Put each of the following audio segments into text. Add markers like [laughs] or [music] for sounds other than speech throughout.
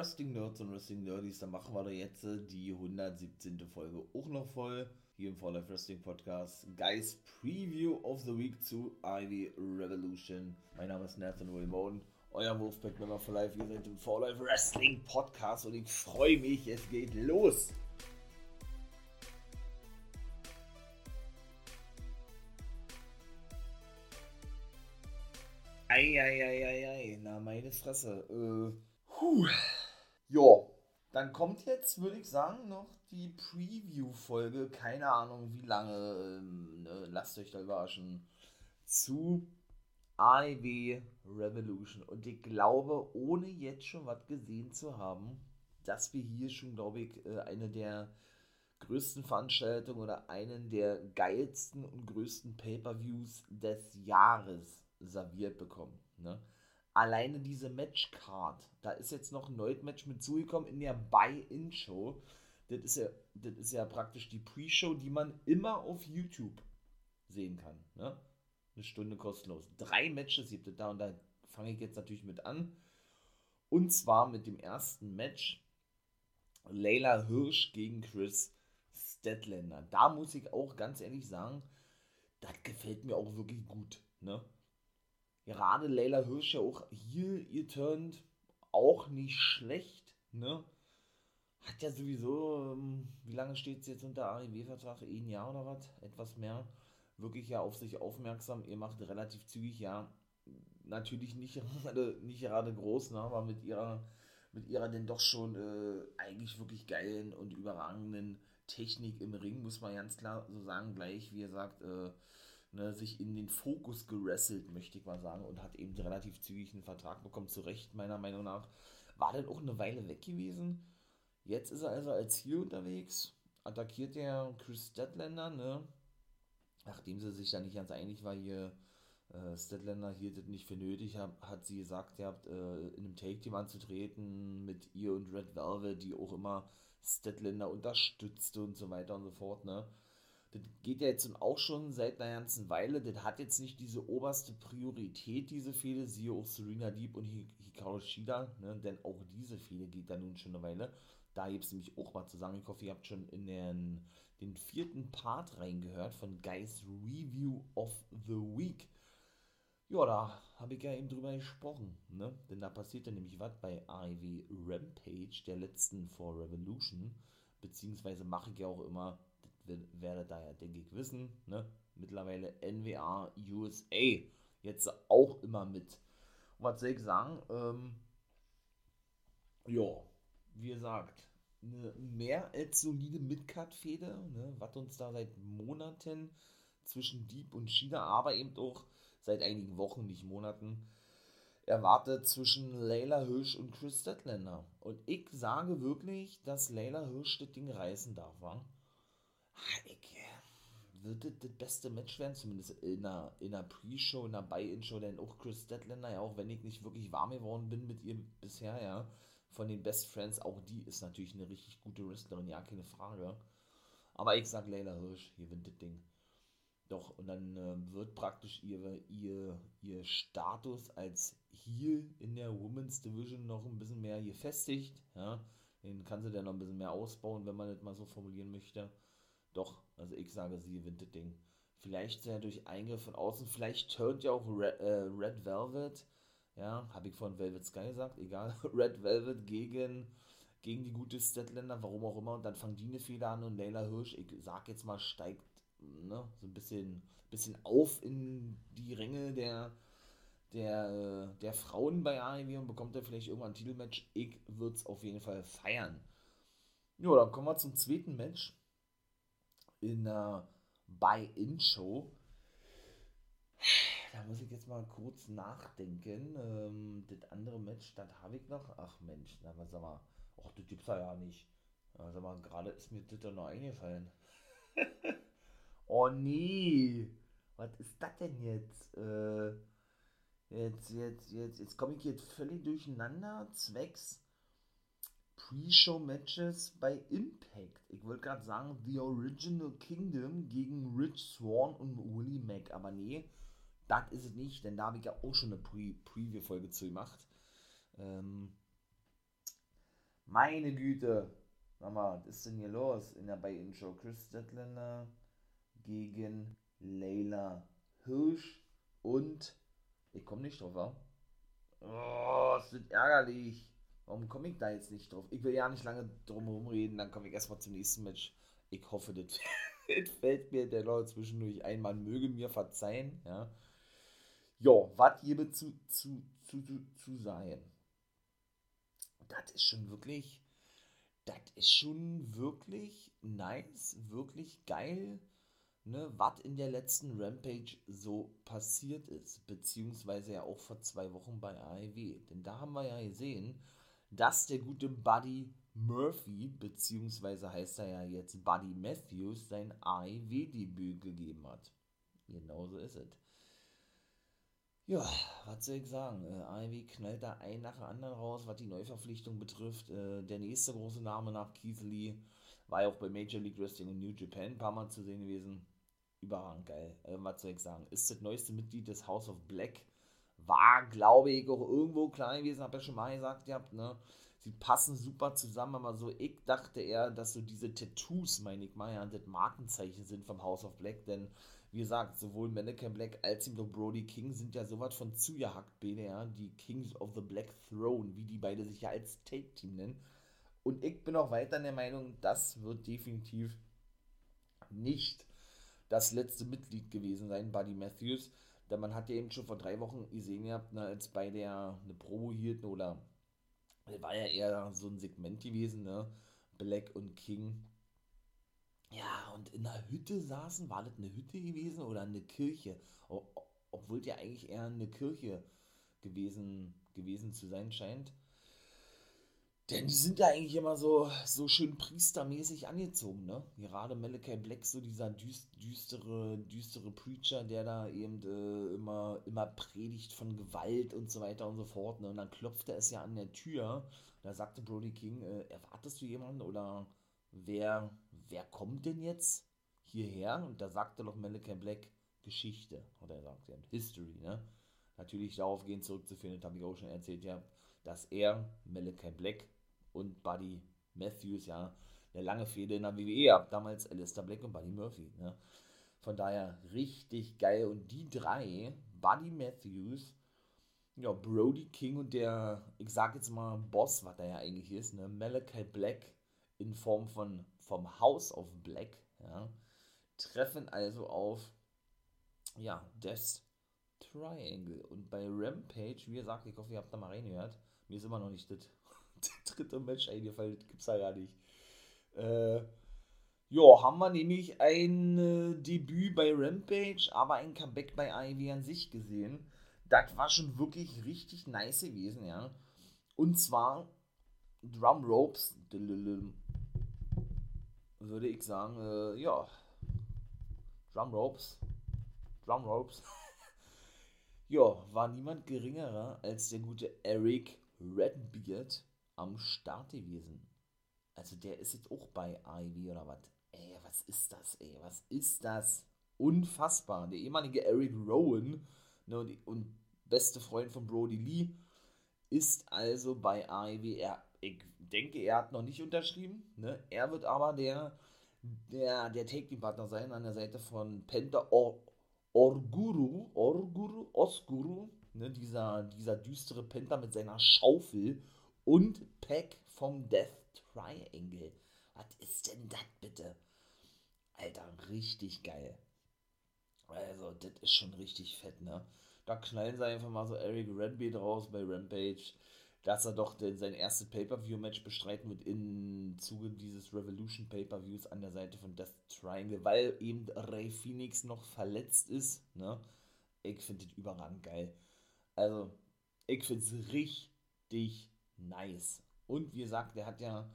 Wrestling Nerds und Wrestling Nerdies, dann machen wir da jetzt äh, die 117. Folge auch noch voll. Hier im For Life Wrestling Podcast. Guys, Preview of the Week zu Ivy Revolution. Mein Name ist Nathan Wilmone, euer Wolfpack Member for Life. Wir sind im For Life Wrestling Podcast und ich freue mich, es geht los. Eieieiei, na meine Fresse. Äh, puh. Ja, dann kommt jetzt, würde ich sagen, noch die Preview-Folge. Keine Ahnung, wie lange. Ähm, ne, lasst euch da überraschen. Zu AEW Revolution. Und ich glaube, ohne jetzt schon was gesehen zu haben, dass wir hier schon, glaube ich, äh, eine der größten Veranstaltungen oder einen der geilsten und größten Pay-Per-Views des Jahres serviert bekommen. Ne? Alleine diese Matchcard, da ist jetzt noch ein neues Match mit zugekommen in der Buy-In-Show. Das ist, ja, das ist ja praktisch die Pre-Show, die man immer auf YouTube sehen kann. Ne? Eine Stunde kostenlos. Drei Matches gibt es da und da fange ich jetzt natürlich mit an. Und zwar mit dem ersten Match Layla Hirsch gegen Chris Statlander. Da muss ich auch ganz ehrlich sagen, das gefällt mir auch wirklich gut. Ne? Gerade Layla Hirsch ja auch hier ihr turnt auch nicht schlecht. Ne? Hat ja sowieso, ähm, wie lange steht es jetzt unter AEW-Vertrag? Ein Jahr oder was? Etwas mehr. Wirklich ja auf sich aufmerksam. Ihr macht relativ zügig, ja. Natürlich nicht [laughs] gerade, nicht gerade groß, ne? aber mit ihrer, mit ihrer denn doch schon äh, eigentlich wirklich geilen und überragenden Technik im Ring, muss man ganz klar so sagen, gleich, wie er sagt, äh, ne, sich in den Fokus gerasselt, möchte ich mal sagen, und hat eben relativ zügig einen Vertrag bekommen. Zu Recht, meiner Meinung nach. War dann auch eine Weile weg gewesen. Jetzt ist er also als Ziel unterwegs. Attackiert der Chris Statlander, ne? Nachdem sie sich da nicht ganz einig war, hier äh, Statlander hielt es nicht für nötig, hab, hat sie gesagt, ihr habt äh, in einem Take-Team anzutreten mit ihr und Red Velvet, die auch immer Statlander unterstützte und so weiter und so fort, ne? Das geht ja jetzt auch schon seit einer ganzen Weile. Das hat jetzt nicht diese oberste Priorität, diese Fehde. Siehe auch Serena Deep und Hikaru Shida. Ne? Denn auch diese Fehde geht da nun schon eine Weile. Da gibt es nämlich auch mal zu. Ich hoffe, ihr habt schon in den, den vierten Part reingehört von Guys Review of the Week. Ja, da habe ich ja eben drüber gesprochen. Ne? Denn da passierte nämlich was bei AEW Rampage, der letzten vor Revolution. Beziehungsweise mache ich ja auch immer werdet da ja, denke ich, wissen, ne? mittlerweile NWA USA jetzt auch immer mit. Und was soll ich sagen? Ähm, ja, wie gesagt, eine mehr als solide Midcard-Fehde, ne? was uns da seit Monaten zwischen Deep und China, aber eben auch seit einigen Wochen, nicht Monaten, erwartet zwischen Layla Hirsch und Chris Statlander. Und ich sage wirklich, dass Layla Hirsch das Ding reißen darf, wa? Ich, wird das beste Match werden, zumindest in einer, in einer Pre-Show, in einer Buy-In-Show, denn auch Chris Statlander, ja, auch wenn ich nicht wirklich warm geworden bin mit ihr bisher, ja, von den Best Friends, auch die ist natürlich eine richtig gute Wrestlerin, ja, keine Frage. Aber ich sag Layla Hirsch, hier gewinnt das Ding. Doch, und dann äh, wird praktisch ihre, ihr, ihr Status als Heel in der Women's Division noch ein bisschen mehr gefestigt, ja. Den kann sie dann noch ein bisschen mehr ausbauen, wenn man das mal so formulieren möchte. Doch, also ich sage, sie gewinnt das Ding. Vielleicht sehr durch Eingriff von außen, vielleicht turnt ja auch Red, äh, Red Velvet, ja, habe ich von Velvet Sky gesagt, egal, [laughs] Red Velvet gegen, gegen die gute Statlander, warum auch immer, und dann fangen die eine Fehler an und Leila Hirsch, ich sag jetzt mal, steigt ne, so ein bisschen, bisschen auf in die Ränge der, der, der Frauen bei AEW und bekommt er vielleicht irgendwann ein Titelmatch. Ich würde es auf jeden Fall feiern. Ja, dann kommen wir zum zweiten Match in einer Buy-In-Show. Da muss ich jetzt mal kurz nachdenken. Ähm, das andere Match, das habe ich noch. Ach Mensch, na, was sag mal. Ach, das gibt's ja nicht. Ja, sag mal, gerade ist mir das noch eingefallen. [laughs] oh nee. was ist das denn jetzt? Äh, jetzt, jetzt, jetzt, jetzt komme ich jetzt völlig durcheinander, zwecks Pre-Show-Matches bei Impact. Ich wollte gerade sagen, The Original Kingdom gegen Rich Swan und Willie Mack, aber nee, das ist es nicht, denn da habe ich ja auch schon eine Pre Preview-Folge zu gemacht. Ähm, meine Güte, sag mal, was ist denn hier los in der bei Show? Chris Statlander gegen Layla Hirsch und ich komme nicht drauf, wa? Oh, es wird ärgerlich. Warum komme ich da jetzt nicht drauf? Ich will ja nicht lange drum reden, dann komme ich erstmal zum nächsten Match. Ich hoffe, [laughs] das, fällt mir der Leute zwischendurch ein. Man möge mir verzeihen, ja. Ja, was hier zu, zu, zu, zu, zu sein. Das ist schon wirklich, das ist schon wirklich nice, wirklich geil ne, was in der letzten Rampage so passiert ist, beziehungsweise ja auch vor zwei Wochen bei AEW. Denn da haben wir ja gesehen, dass der gute Buddy Murphy, beziehungsweise heißt er ja jetzt Buddy Matthews, sein AEW-Debüt gegeben hat. Genauso ist es. Ja, was soll ich sagen? Äh, AEW knallt da ein nach dem anderen raus, was die Neuverpflichtung betrifft. Äh, der nächste große Name nach Keith Lee war ja auch bei Major League Wrestling in New Japan ein paar Mal zu sehen gewesen überragend geil. Äh, was soll ich sagen? Ist das neueste Mitglied des House of Black. War, glaube ich, auch irgendwo klein gewesen, habe ja schon mal gesagt, ihr habt, ne? Sie passen super zusammen, aber so, ich dachte eher, dass so diese Tattoos, meine ich mal, ja, das Markenzeichen sind vom House of Black, denn wie gesagt, sowohl Mannequin Black als auch Brody King sind ja sowas von zugehackt, beide, ja, die Kings of the Black Throne, wie die beide sich ja als Take-Team nennen. Und ich bin auch weiter der Meinung, das wird definitiv nicht das letzte Mitglied gewesen sein, Buddy Matthews. Denn man hat ja eben schon vor drei Wochen gesehen gehabt, ne, als bei der eine Promo hielten oder war ja eher so ein Segment gewesen, ne? Black und King. Ja, und in der Hütte saßen, war das eine Hütte gewesen oder eine Kirche? Obwohl ja eigentlich eher eine Kirche gewesen, gewesen zu sein scheint. Denn die sind ja eigentlich immer so, so schön priestermäßig angezogen, ne? Gerade Malachi Black, so dieser düstere, düstere Preacher, der da eben äh, immer, immer predigt von Gewalt und so weiter und so fort, ne? Und dann klopfte es ja an der Tür. Da sagte Brody King, äh, erwartest du jemanden oder wer, wer kommt denn jetzt hierher? Und da sagte doch Malachi Black, Geschichte, oder er sagt ja, History, ne? Natürlich darauf gehen zurückzuführen, das habe ich auch schon erzählt, ja, dass er, Malachi Black, und Buddy Matthews, ja, eine lange Fehde in der WWE ab, damals Alistair Black und Buddy Murphy. Ne? Von daher richtig geil. Und die drei, Buddy Matthews, ja, Brody King und der, ich sag jetzt mal Boss, was er ja eigentlich ist, ne, Malachi Black in Form von vom House of Black, ja, treffen also auf, ja, Death Triangle. Und bei Rampage, wie gesagt, ich hoffe, ihr habt da mal reingehört, mir ist immer noch nicht das [laughs] dritte Match eingefallen. Das gibt's ja gar nicht. Äh, ja, haben wir nämlich ein äh, Debüt bei Rampage, aber ein Comeback bei Ivy an sich gesehen. Das war schon wirklich richtig nice gewesen, ja. Und zwar Drum Ropes, würde ich sagen, äh, ja. Drum Ropes, Drum Ropes. [laughs] ja, war niemand geringerer als der gute Eric Redbeard, am Start gewesen. Also der ist jetzt auch bei Ivy oder was? Ey, was ist das, ey? Was ist das? Unfassbar. Der ehemalige Eric Rowan ne, und beste Freund von Brody Lee ist also bei Ivy. Er, ich denke, er hat noch nicht unterschrieben. Ne? Er wird aber der, der, der Take-Team-Partner sein an der Seite von Penta Or Orguru, Orguru, Osguru, ne? dieser, dieser düstere Penta mit seiner Schaufel und Pack vom Death Triangle. Was ist denn das bitte? Alter, richtig geil. Also, das ist schon richtig fett, ne? Da knallen sie einfach mal so Eric Redbeard raus bei Rampage, dass er doch denn sein erstes Pay-Per-View-Match bestreiten wird im Zuge dieses Revolution Pay-Per-Views an der Seite von Death Triangle, weil eben Ray Phoenix noch verletzt ist, ne? Ich finde das überragend geil. Also, ich finde es richtig nice. Und wie gesagt, der hat ja,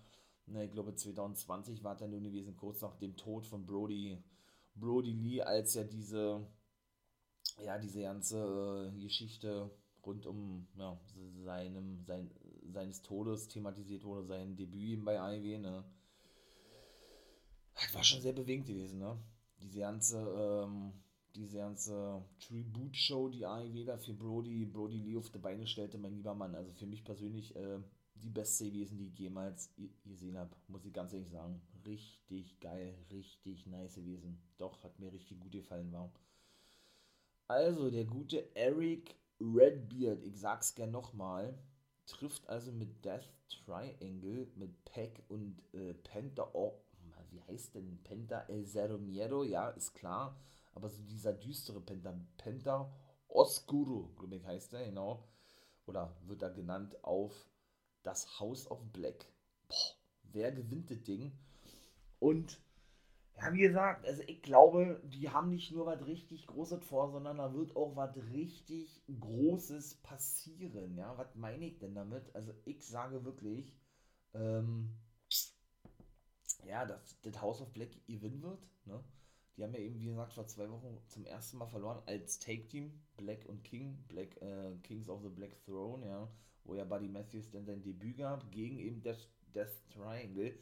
ne, ich glaube 2020 war er nun gewesen, kurz nach dem Tod von Brody, Brody Lee, als ja diese, ja, diese ganze äh, Geschichte rund um ja, seinem, sein, seines Todes thematisiert wurde, sein Debüt bei AEW, ne? Das war schon sehr bewegend gewesen, ne? Diese ganze, ähm, diese ganze Tribute-Show, die AEW da für Brody, Brody Lee auf die Beine stellte, mein lieber Mann. Also für mich persönlich äh, die beste gewesen, die ich jemals gesehen habe, muss ich ganz ehrlich sagen. Richtig geil, richtig nice gewesen. Doch, hat mir richtig gut gefallen, war. Also, der gute Eric Redbeard, ich sag's gern nochmal, trifft also mit Death Triangle, mit Peck und äh, Penta, oh, wie heißt denn Penta El Zero Miedo, ja, ist klar, aber so dieser düstere Penta, Penta Oscuro, glaube ich, heißt der, genau, oder wird er genannt auf das House of Black. Boah, wer gewinnt das Ding? Und ja, wie gesagt, also ich glaube, die haben nicht nur was richtig Großes vor, sondern da wird auch was richtig Großes passieren. Ja, was meine ich denn damit? Also ich sage wirklich, ähm, ja, dass das House of Black gewinnen wird. Ne? Die haben ja eben, wie gesagt, vor zwei Wochen zum ersten Mal verloren als Take-Team. Black und King, Black, äh, Kings of the Black Throne, ja, wo ja Buddy Matthews dann sein Debüt gab, gegen eben Death, Death Triangle.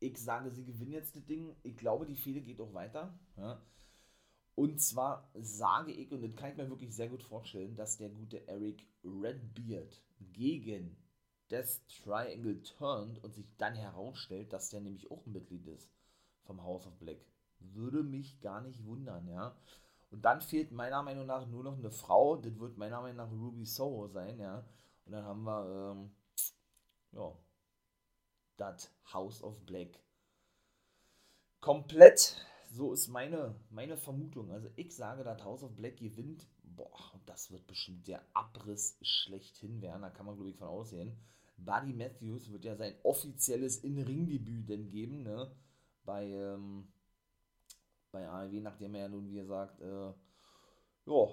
Ich sage, sie gewinnen jetzt das Ding. Ich glaube, die Fehde geht auch weiter. Ja. Und zwar sage ich, und das kann ich mir wirklich sehr gut vorstellen, dass der gute Eric Redbeard gegen Death Triangle turnt und sich dann herausstellt, dass der nämlich auch ein Mitglied ist vom House of Black. Würde mich gar nicht wundern, ja. Und dann fehlt meiner Meinung nach nur noch eine Frau. Das wird meiner Meinung nach Ruby Soho sein, ja. Und dann haben wir, ähm, ja, das House of Black. Komplett, so ist meine, meine Vermutung. Also ich sage, das House of Black gewinnt. Boah, das wird bestimmt der Abriss schlechthin werden. Da kann man, glaube ich, von aussehen. Buddy Matthews wird ja sein offizielles In-Ring-Debüt denn geben, ne? Bei, ähm, bei AEW, nachdem er ja nun, wie gesagt, äh, ja,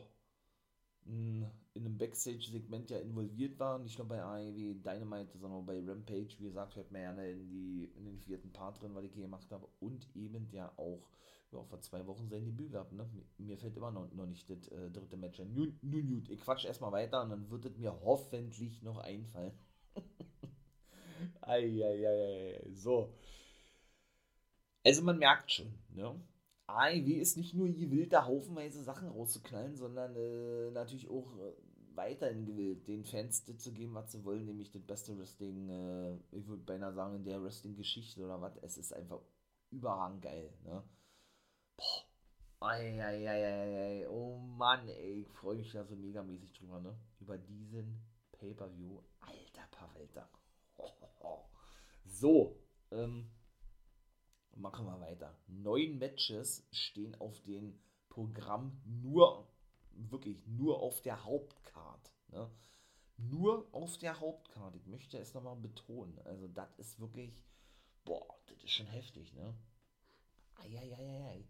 in einem Backstage-Segment ja involviert war, nicht nur bei AEW Dynamite, sondern auch bei Rampage, wie gesagt, hört man ja in, die, in den vierten Part drin, was ich hier gemacht habe, und eben ja auch ja, vor zwei Wochen sein Debüt gehabt. Ne? Mir fällt immer noch, noch nicht das äh, dritte Match ein. Nun, nun gut, ich quatsch erstmal weiter und dann wird es mir hoffentlich noch einfallen. [laughs] Eieiei, so. Also man merkt schon, ne? AEW ist nicht nur gewillt, da haufenweise Sachen rauszuknallen, sondern äh, natürlich auch äh, weiterhin gewillt, den Fans das zu geben, was sie wollen, nämlich das beste Wrestling, äh, ich würde beinahe sagen, in der Wrestling-Geschichte oder was. Es ist einfach überragend geil, ne? Boah. Eieiei, oh Mann, ey, ich freue mich da so megamäßig drüber, ne? Über diesen Pay-Per-View. Alter Pawelter. [laughs] So, ähm, machen wir weiter. Neun Matches stehen auf dem Programm nur, wirklich nur auf der Hauptcard. Ne? Nur auf der Hauptcard. Ich möchte es nochmal betonen. Also, das ist wirklich, boah, das ist schon heftig, ne? Eieieiei.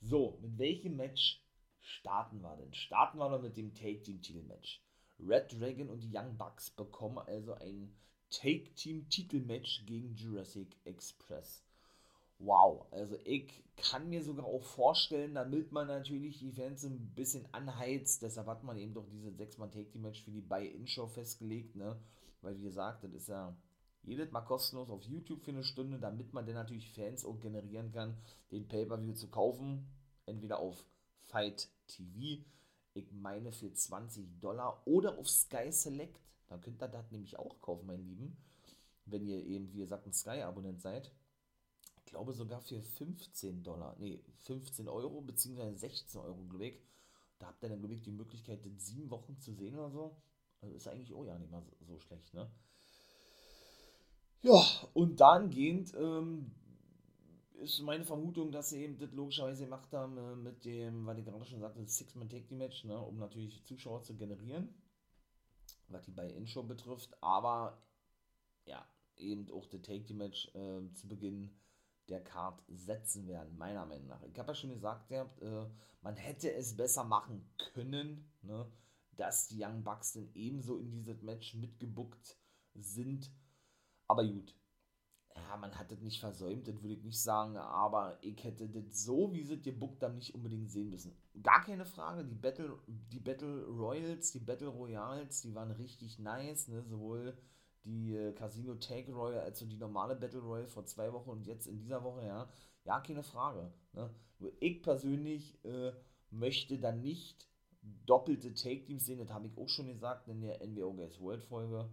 So, mit welchem Match starten wir denn? Starten wir doch mit dem Take Team Titelmatch. Red Dragon und die Young Bucks bekommen also ein Take Team Titelmatch gegen Jurassic Express wow. Also ich kann mir sogar auch vorstellen, damit man natürlich die Fans ein bisschen anheizt, deshalb hat man eben doch diese 6-Mann-Take-Team-Match für die Buy-In-Show festgelegt, ne? Weil wie gesagt, das ist ja jedes Mal kostenlos auf YouTube für eine Stunde, damit man dann natürlich Fans auch generieren kann, den Pay-Per-View zu kaufen. Entweder auf Fight TV, ich meine für 20 Dollar, oder auf Sky Select. Dann könnt ihr das nämlich auch kaufen, mein Lieben. Wenn ihr eben, wie gesagt, ein Sky-Abonnent seid glaube sogar für 15 Dollar, nee, 15 Euro, beziehungsweise 16 Euro, glaube ich. Da habt ihr dann, glaube ich, die Möglichkeit, in sieben Wochen zu sehen oder so. Also ist eigentlich auch ja nicht mal so, schlecht, ne? Ja, und dahingehend ähm, ist meine Vermutung, dass sie eben das logischerweise gemacht haben äh, mit dem, weil ich gerade schon sagte, Six-Man-Take-The-Match, ne, um natürlich Zuschauer zu generieren, was die bei In-Show betrifft, aber ja, eben auch das Take-The-Match äh, zu Beginn der Card setzen werden, meiner Meinung nach. Ich habe ja schon gesagt, ja, äh, man hätte es besser machen können, ne, dass die Young Bucks dann ebenso in dieses Match mitgebuckt sind. Aber gut, ja, man hat das nicht versäumt, das würde ich nicht sagen, aber ich hätte das so, wie sie gebuckt haben, nicht unbedingt sehen müssen. Gar keine Frage, die Battle, die Battle Royals, die Battle Royals, die waren richtig nice, ne? sowohl die äh, Casino Take Royal als auch die normale Battle Royale vor zwei Wochen und jetzt in dieser Woche, ja, ja, keine Frage. Ne? Nur ich persönlich äh, möchte dann nicht doppelte Take-Teams sehen, das habe ich auch schon gesagt in der NWO Guys World Folge,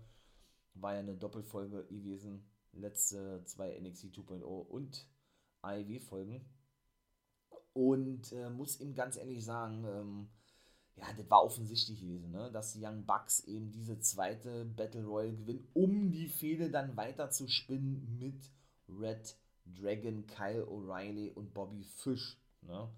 war ja eine Doppelfolge gewesen letzte zwei NXT 2.0 und AEW-Folgen. Und äh, muss ihm ganz ehrlich sagen, ähm, ja, das war offensichtlich gewesen, ne? dass die Young Bucks eben diese zweite Battle Royale gewinnen, um die Fehde dann weiter zu spinnen mit Red Dragon, Kyle O'Reilly und Bobby Fish. Ne?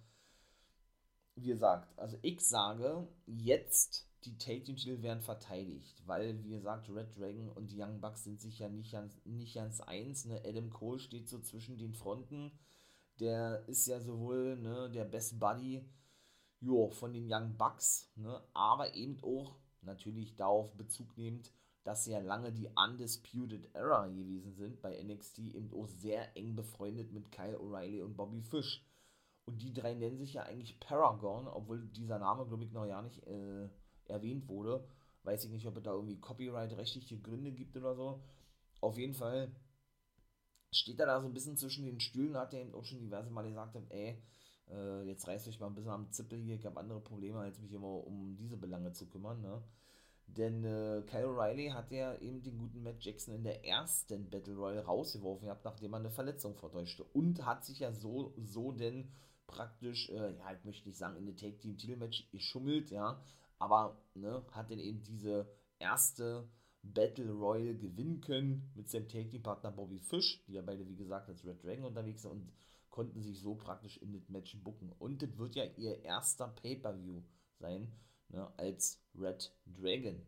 Wie gesagt, also ich sage, jetzt die Take Team Titel werden verteidigt, weil, wie gesagt, Red Dragon und die Young Bucks sind sich ja nicht ganz, nicht ganz eins. Ne? Adam Cole steht so zwischen den Fronten. Der ist ja sowohl ne, der Best Buddy jo, von den Young Bucks, ne? aber eben auch natürlich darauf Bezug nehmend, dass sie ja lange die Undisputed Era gewesen sind bei NXT, eben auch sehr eng befreundet mit Kyle O'Reilly und Bobby Fish. Und die drei nennen sich ja eigentlich Paragon, obwohl dieser Name, glaube ich, noch ja nicht äh, erwähnt wurde. Weiß ich nicht, ob es da irgendwie Copyright-rechtliche Gründe gibt oder so. Auf jeden Fall steht er da so ein bisschen zwischen den Stühlen, hat er eben auch schon diverse Mal gesagt, ey, äh, jetzt reißt euch mal ein bisschen am Zippel hier, ich habe andere Probleme, als mich immer um diese Belange zu kümmern, ne? Denn äh, Kyle O'Reilly hat ja eben den guten Matt Jackson in der ersten Battle Royale rausgeworfen gehabt, nachdem er eine Verletzung vortäuschte. Und hat sich ja so, so denn praktisch, äh, ja, ich möchte nicht sagen, in der Take Team Titelmatch geschummelt, ja, aber ne, hat dann eben diese erste Battle Royale gewinnen können mit seinem Take-Team-Partner Bobby Fish, die ja beide, wie gesagt, als Red Dragon unterwegs sind und konnten sich so praktisch in das Match bucken. Und das wird ja ihr erster Pay-Per-View sein, ne, als Red Dragon.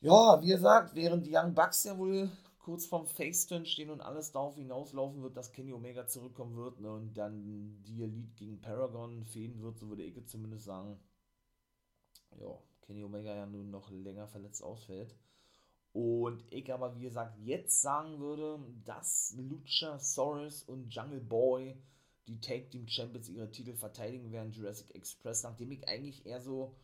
Ja, wie gesagt, während die Young Bucks ja wohl kurz vorm Face-Turn stehen und alles darauf hinauslaufen wird, dass Kenny Omega zurückkommen wird ne, und dann die Elite gegen Paragon fehlen wird, so würde ich zumindest sagen ja, Kenny Omega ja nun noch länger verletzt ausfällt. Und ich aber, wie gesagt, jetzt sagen würde, dass Luchasaurus und Jungle Boy die Tag Team Champions ihre Titel verteidigen werden, Jurassic Express, nachdem ich eigentlich eher so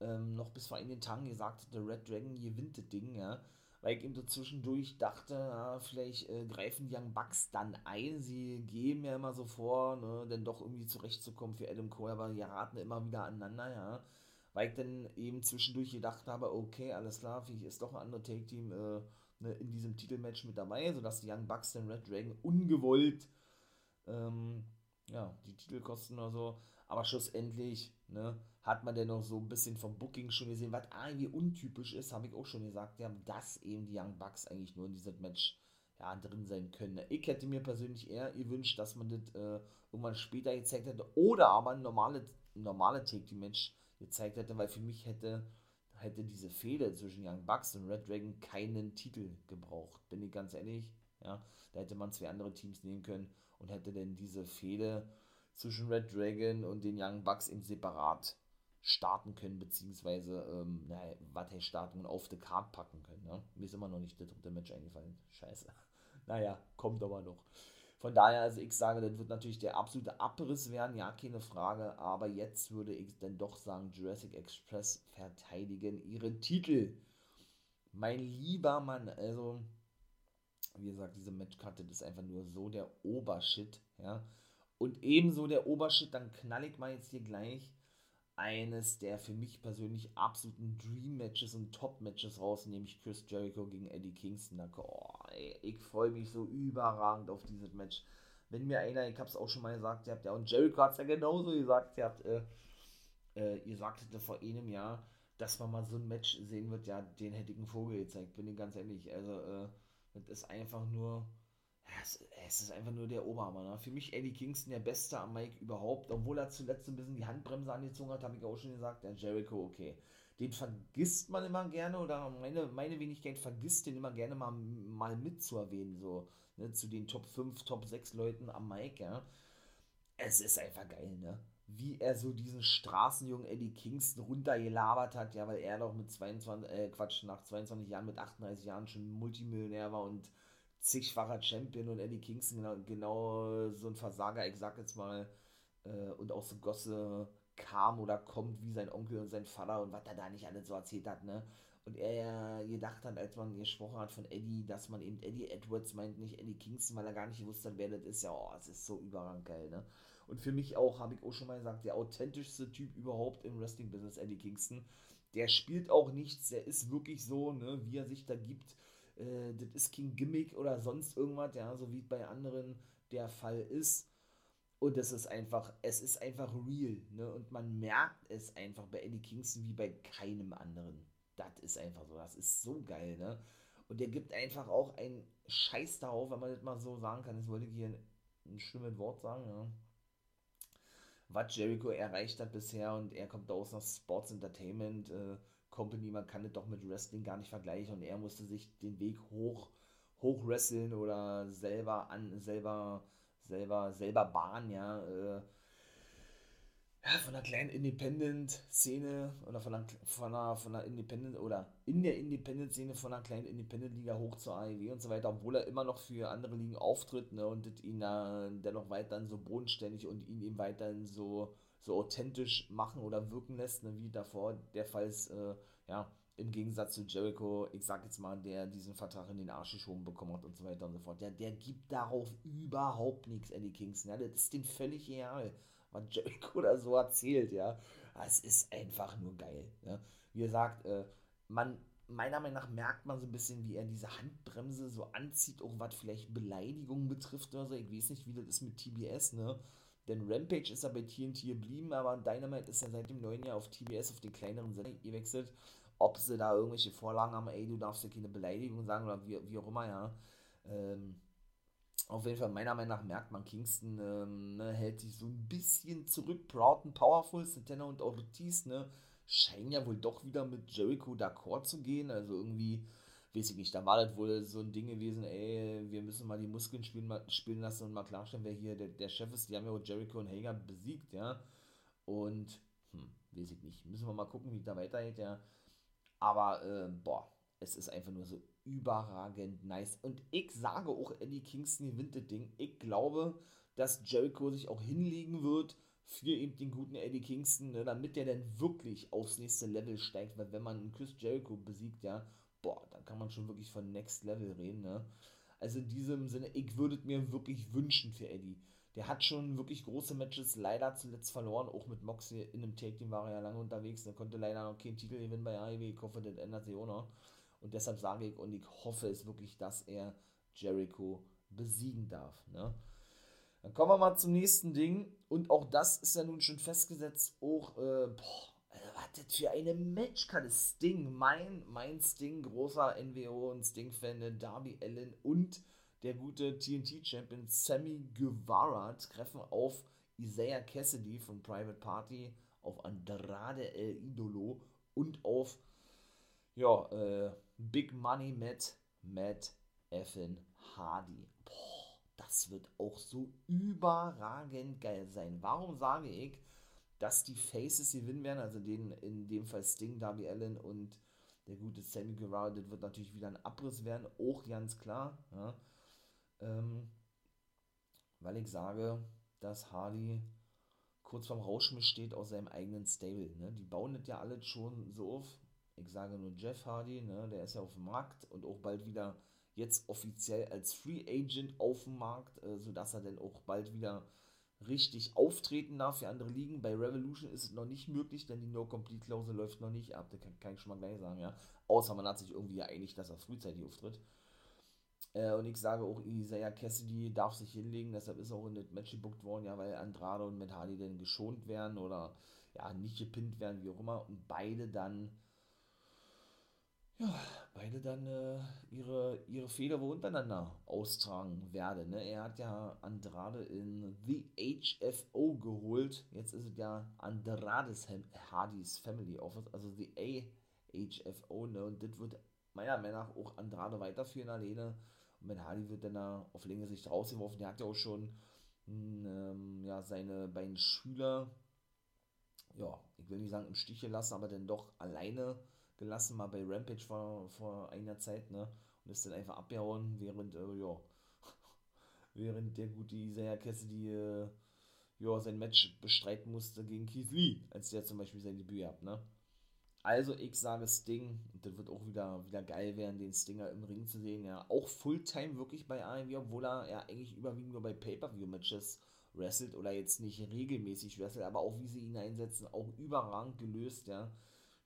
ähm, noch bis vor einigen Tagen gesagt hatte, Red Dragon gewinnt das Ding, ja. Weil ich eben so zwischendurch dachte, ja, vielleicht äh, greifen die Young Bucks dann ein. Sie geben ja immer so vor, ne, denn doch irgendwie zurechtzukommen für Adam Cole, aber die raten immer wieder aneinander, ja weil ich dann eben zwischendurch gedacht habe, okay, alles klar, vielleicht ist doch ein anderes Take-Team äh, ne, in diesem Titelmatch mit dabei, sodass die Young Bucks den Red Dragon ungewollt ähm, ja, die Titel kosten oder so. Aber schlussendlich ne, hat man dann noch so ein bisschen vom Booking schon gesehen, was irgendwie untypisch ist, habe ich auch schon gesagt, ja, dass eben die Young Bucks eigentlich nur in diesem Match ja, drin sein können. Ich hätte mir persönlich eher gewünscht, dass man das äh, irgendwann später gezeigt hätte oder aber ein normales normale Take-Team-Match gezeigt hätte, weil für mich hätte, hätte diese Fehde zwischen Young Bucks und Red Dragon keinen Titel gebraucht, bin ich ganz ehrlich. Ja, da hätte man zwei andere Teams nehmen können und hätte dann diese Fehde zwischen Red Dragon und den Young Bucks eben separat starten können, beziehungsweise, ähm, naja, was heißt starten und auf die Card packen können. Ne? Mir ist immer noch nicht der dritte Match eingefallen. Scheiße. [laughs] Naja, kommt aber noch. Von daher, also ich sage, das wird natürlich der absolute Abriss werden, ja, keine Frage. Aber jetzt würde ich dann doch sagen, Jurassic Express verteidigen ihren Titel. Mein lieber Mann, also, wie gesagt, diese Matchkarte ist einfach nur so der Obershit, ja. Und ebenso der Obershit, dann knall ich mal jetzt hier gleich eines der für mich persönlich absoluten Dream-Matches und Top-Matches raus, nämlich Chris Jericho gegen Eddie Kingston. Da, oh, ey, ich freue mich so überragend auf dieses Match. Wenn mir einer, ich habe es auch schon mal gesagt, ihr habt ja, und Jericho hat es ja genauso gesagt, ihr habt, äh, äh, ihr sagtet vor einem Jahr, dass man mal so ein Match sehen wird, ja, den hätte ich einen Vogel gezeigt, bin ich ganz ehrlich. Also, äh, das ist einfach nur es, ist einfach nur der Oberhammer. Ne? Für mich Eddie Kingston der Beste am Mike überhaupt, obwohl er zuletzt ein bisschen die Handbremse angezogen hat, habe ich auch schon gesagt. Der Jericho, okay. Den vergisst man immer gerne oder meine, meine Wenigkeit vergisst den immer gerne mal, mal mitzuerwähnen, so ne? zu den Top 5, Top 6 Leuten am Mike. Ja? Es ist einfach geil, ne? Wie er so diesen Straßenjungen Eddie Kingston runtergelabert hat, ja, weil er doch mit 22, äh, Quatsch, nach 22 Jahren, mit 38 Jahren schon Multimillionär war und zigfacher Champion und Eddie Kingston genau, genau so ein Versager, ich sag jetzt mal, äh, und auch so Gosse kam oder kommt wie sein Onkel und sein Vater und was er da nicht alles so erzählt hat, ne? Und er ja gedacht hat, als man gesprochen hat von Eddie, dass man eben Eddie Edwards meint, nicht Eddie Kingston, weil er gar nicht gewusst hat, wer das ist. Ja, oh, es ist so überragend geil, ne? Und für mich auch, habe ich auch schon mal gesagt, der authentischste Typ überhaupt im Wrestling-Business, Eddie Kingston. Der spielt auch nichts, der ist wirklich so, ne, wie er sich da gibt. Äh, das ist kein Gimmick oder sonst irgendwas, ja, so wie bei anderen der Fall ist. Und es ist einfach, es ist einfach real, ne? Und man merkt es einfach bei Eddie Kingston wie bei keinem anderen. Das ist einfach so, das ist so geil, ne? Und der gibt einfach auch einen Scheiß darauf, wenn man das mal so sagen kann. Jetzt wollte ich hier ein, ein schlimmes Wort sagen, ja was Jericho erreicht hat bisher und er kommt aus einer Sports Entertainment äh, Company, man kann das doch mit Wrestling gar nicht vergleichen. Und er musste sich den Weg hoch, hoch wresteln oder selber an, selber, selber, selber bahnen, ja, äh, ja, von einer kleinen Independent-Szene oder von einer, von, einer, von einer Independent oder in der Independent-Szene von einer kleinen Independent-Liga hoch zur AEW und so weiter, obwohl er immer noch für andere Ligen auftritt ne, und ihn da dennoch weiterhin so bodenständig und ihn eben weiterhin so, so authentisch machen oder wirken lässt, ne, wie davor der Fall ist, äh, ja, im Gegensatz zu Jericho, ich sag jetzt mal, der diesen Vertrag in den Arsch geschoben bekommen hat und so weiter und so fort. Der, der gibt darauf überhaupt nichts, Eddie Kingston. Ja, das ist den völlig egal was Jericho [laughs] oder so erzählt, ja. Es ist einfach nur geil. Ja. Wie gesagt, äh, man, meiner Meinung nach merkt man so ein bisschen, wie er diese Handbremse so anzieht, auch was vielleicht Beleidigungen betrifft oder so. Ich weiß nicht, wie das ist mit TBS, ne? Denn Rampage ist ja bei TNT geblieben, aber Dynamite ist ja seit dem neuen Jahr auf TBS, auf den kleineren Sender gewechselt. Ob sie da irgendwelche Vorlagen haben, ey, du darfst ja keine Beleidigung sagen oder wie, wie auch immer, ja. Ähm, auf jeden Fall, meiner Meinung nach merkt man, Kingston ähm, ne, hält sich so ein bisschen zurück. Proud and Powerful, Santana und Ortiz, ne, scheinen ja wohl doch wieder mit Jericho d'accord zu gehen. Also irgendwie, weiß ich nicht, da war das wohl so ein Ding gewesen, ey, wir müssen mal die Muskeln spielen, mal, spielen lassen und mal klarstellen, wer hier der, der Chef ist. Die haben ja auch Jericho und Hager besiegt, ja. Und, hm, weiß ich nicht, müssen wir mal gucken, wie da weitergeht, ja. Aber, äh, boah, es ist einfach nur so überragend nice. Und ich sage auch, Eddie Kingston gewinnt das Ding. Ich glaube, dass Jericho sich auch hinlegen wird für eben den guten Eddie Kingston, ne, damit der dann wirklich aufs nächste Level steigt. Weil wenn man einen Chris Jericho besiegt, ja, boah, dann kann man schon wirklich von Next Level reden. Ne? Also in diesem Sinne, ich würde mir wirklich wünschen für Eddie. Der hat schon wirklich große Matches leider zuletzt verloren, auch mit Moxie in einem Take Team war er ja lange unterwegs, der konnte leider noch keinen Titel gewinnen bei AEW, ich hoffe, das ändert sich auch noch. Und deshalb sage ich und ich hoffe es wirklich, dass er Jericho besiegen darf. Ne? Dann kommen wir mal zum nächsten Ding. Und auch das ist ja nun schon festgesetzt. Auch, äh, boah, das für eine Matchkarte. Sting, mein, mein Sting, großer NWO und Sting-Fan, Darby Allen und der gute TNT-Champion Sammy Guevara treffen auf Isaiah Cassidy von Private Party, auf Andrade El Idolo und auf ja, äh, Big Money Matt, Matt Evan Hardy. Boah, das wird auch so überragend geil sein. Warum sage ich, dass die Faces gewinnen werden? Also den, in dem Fall Sting, Darby Allen und der gute Sammy Guevara, das wird natürlich wieder ein Abriss werden, auch ganz klar. Ja. Ähm, weil ich sage, dass Hardy kurz vorm Rauschmisch steht aus seinem eigenen Stable. Ne? Die bauen das ja alles schon so auf, ich sage nur Jeff Hardy, ne, der ist ja auf dem Markt und auch bald wieder jetzt offiziell als Free Agent auf dem Markt, äh, sodass er dann auch bald wieder richtig auftreten darf für andere Ligen. Bei Revolution ist es noch nicht möglich, denn die No-Complete-Klausel läuft noch nicht ab. Das kann, kann, ich schon mal gleich sagen, ja. Außer man hat sich irgendwie geeinigt, dass er frühzeitig auftritt. Äh, und ich sage auch, Isaiah Cassidy darf sich hinlegen, deshalb ist auch in das Match gebuckt worden, ja, weil Andrade und Matt Hardy dann geschont werden oder ja, nicht gepinnt werden, wie auch immer. Und beide dann ja, beide dann äh, ihre, ihre Fehler wohl untereinander austragen werden. Ne? Er hat ja Andrade in The HFO geholt. Jetzt ist es ja Andrades Hardys Family Office, also The AHFO. Ne? Und das wird meiner Meinung nach auch Andrade weiterführen alleine. Und mit Hardy wird dann auf längere Sicht rausgeworfen. Der hat ja auch schon ähm, ja, seine beiden Schüler, ja, ich will nicht sagen im Stich gelassen, aber dann doch alleine gelassen, mal bei Rampage vor, vor einer Zeit, ne? und ist dann einfach abgehauen, während, äh, ja, [laughs] während der gute Isaiah Cassidy, äh, ja, sein Match bestreiten musste gegen Keith Lee, als der zum Beispiel sein Debüt hat, ne? Also ich sage Sting, und das wird auch wieder, wieder geil werden, den Stinger im Ring zu sehen, ja, auch Fulltime wirklich bei AEW, obwohl er ja eigentlich überwiegend nur bei Pay-Per-View-Matches wrestelt oder jetzt nicht regelmäßig wrestelt, aber auch wie sie ihn einsetzen, auch überragend gelöst, ja.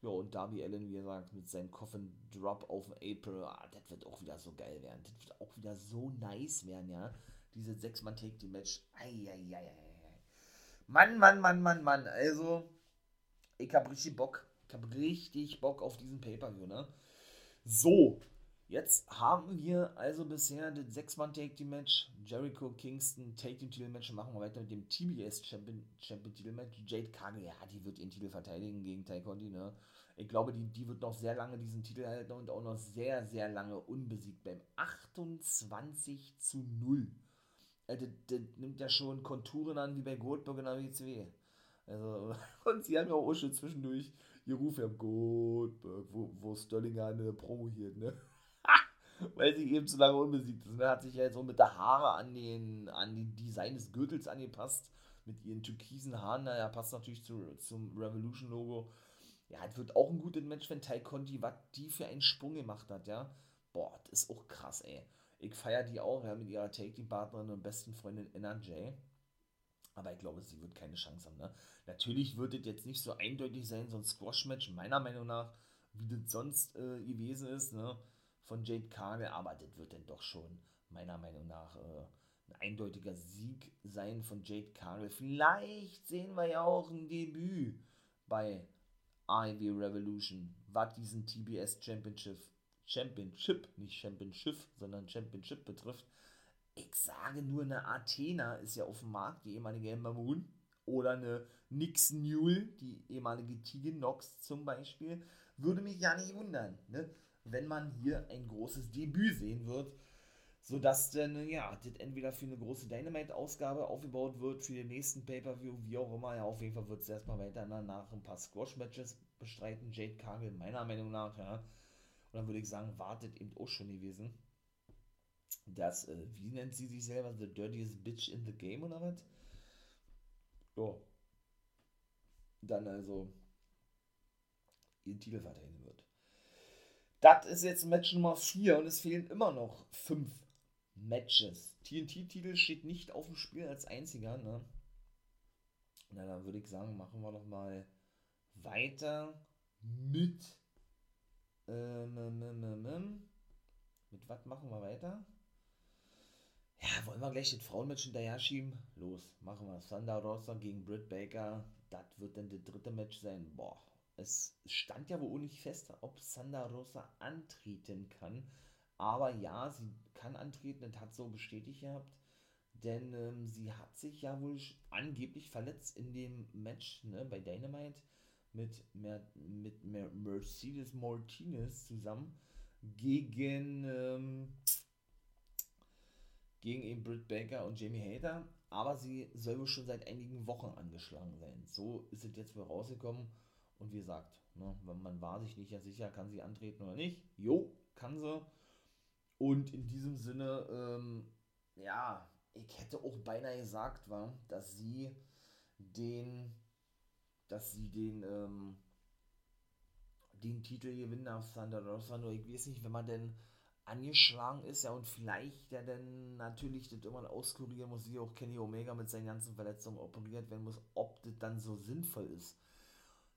Ja, und Darby Allen, wie gesagt, mit seinem Coffin Drop auf April, ah, das wird auch wieder so geil werden. Das wird auch wieder so nice werden, ja. Diese 6-Mann-Take-Team-Match. Eieieiei. Mann, Mann, Mann, Mann, Mann. Also, ich hab richtig Bock. Ich hab richtig Bock auf diesen Pay-Per-View, ne? So, Jetzt haben wir also bisher das 6-Mann-Take-Team-Match. Jericho Kingston Take-Team-Titel-Match. Machen wir weiter mit dem TBS-Champion-Titel-Match. Jade Kage, ja, die wird ihren Titel verteidigen gegen Ty Conti, ne? Ich glaube, die, die wird noch sehr lange diesen Titel halten und auch noch sehr, sehr lange unbesiegt bleiben. 28 zu 0. Äh, das, das nimmt ja schon Konturen an wie bei Goldberg in der WCW. Also, [laughs] und sie haben ja auch schon zwischendurch gerufen, Goldberg, wo, wo Sterling eine Promo hielt, ne? [laughs] weil sie eben zu lange unbesiegt ist. Er hat sich ja jetzt auch mit der Haare an den, an den Design des Gürtels angepasst, mit ihren türkisen Haaren. Naja, passt natürlich zu, zum Revolution-Logo. Ja, es wird auch ein gutes Match, wenn Tai Conti, was die für einen Sprung gemacht hat, ja. Boah, das ist auch krass, ey. Ich feiere die auch, ja, mit ihrer Take-Team-Partnerin und besten Freundin NRJ. Aber ich glaube, sie wird keine Chance haben, ne? Natürlich wird es jetzt nicht so eindeutig sein, so ein Squash-Match, meiner Meinung nach, wie das sonst äh, gewesen ist, ne? von Jade Cargill, aber das wird dann doch schon meiner Meinung nach äh, ein eindeutiger Sieg sein von Jade Cargill. Vielleicht sehen wir ja auch ein Debüt bei Ivy Revolution, was diesen TBS Championship, Championship, nicht Championship, sondern Championship betrifft. Ich sage nur, eine Athena ist ja auf dem Markt, die ehemalige Ember Moon. Oder eine Nix Newell, die ehemalige Tegan Nox zum Beispiel. Würde mich ja nicht wundern. Ne? wenn man hier ein großes Debüt sehen wird, sodass dann, ja, das entweder für eine große Dynamite-Ausgabe aufgebaut wird, für den nächsten Pay-Per-View, wie auch immer, ja, auf jeden Fall wird es erstmal weiter danach ein paar Squash-Matches bestreiten, Jade Cargill, meiner Meinung nach, ja, und dann würde ich sagen, wartet eben auch schon gewesen. Das, äh, wie nennt sie sich selber, the dirtiest bitch in the game oder was? Ja. Dann also ihren Titel verteidigen wird. Das ist jetzt Match Nummer 4 und es fehlen immer noch 5 Matches. TNT-Titel steht nicht auf dem Spiel als einziger, ne? Na, dann würde ich sagen, machen wir doch mal weiter mit. Ähm, ähm, ähm, ähm mit was machen wir weiter? Ja, wollen wir gleich das Frauenmatch hinterher schieben? Los, machen wir. Thunder Rosa gegen Britt Baker. Das wird dann das dritte Match sein. Boah, es stand ja wohl nicht fest, ob Sandra Rosa antreten kann. Aber ja, sie kann antreten, das hat so bestätigt gehabt. Denn ähm, sie hat sich ja wohl angeblich verletzt in dem Match ne, bei Dynamite mit, Mer mit Mer Mercedes Martinez zusammen gegen, ähm, gegen eben Britt Baker und Jamie Hater. Aber sie soll wohl schon seit einigen Wochen angeschlagen sein. So ist es jetzt wohl rausgekommen. Und wie gesagt, ne, man war sich nicht ja sicher, kann sie antreten oder nicht. Jo, kann sie. Und in diesem Sinne, ähm, ja, ich hätte auch beinahe gesagt, war, dass sie den, dass sie den, ähm, den Titel gewinnen auf Thunder Rosa. Nur ich weiß nicht, wenn man denn angeschlagen ist, ja, und vielleicht der dann natürlich das immer auskurieren muss, wie auch Kenny Omega mit seinen ganzen Verletzungen operiert werden muss, ob das dann so sinnvoll ist.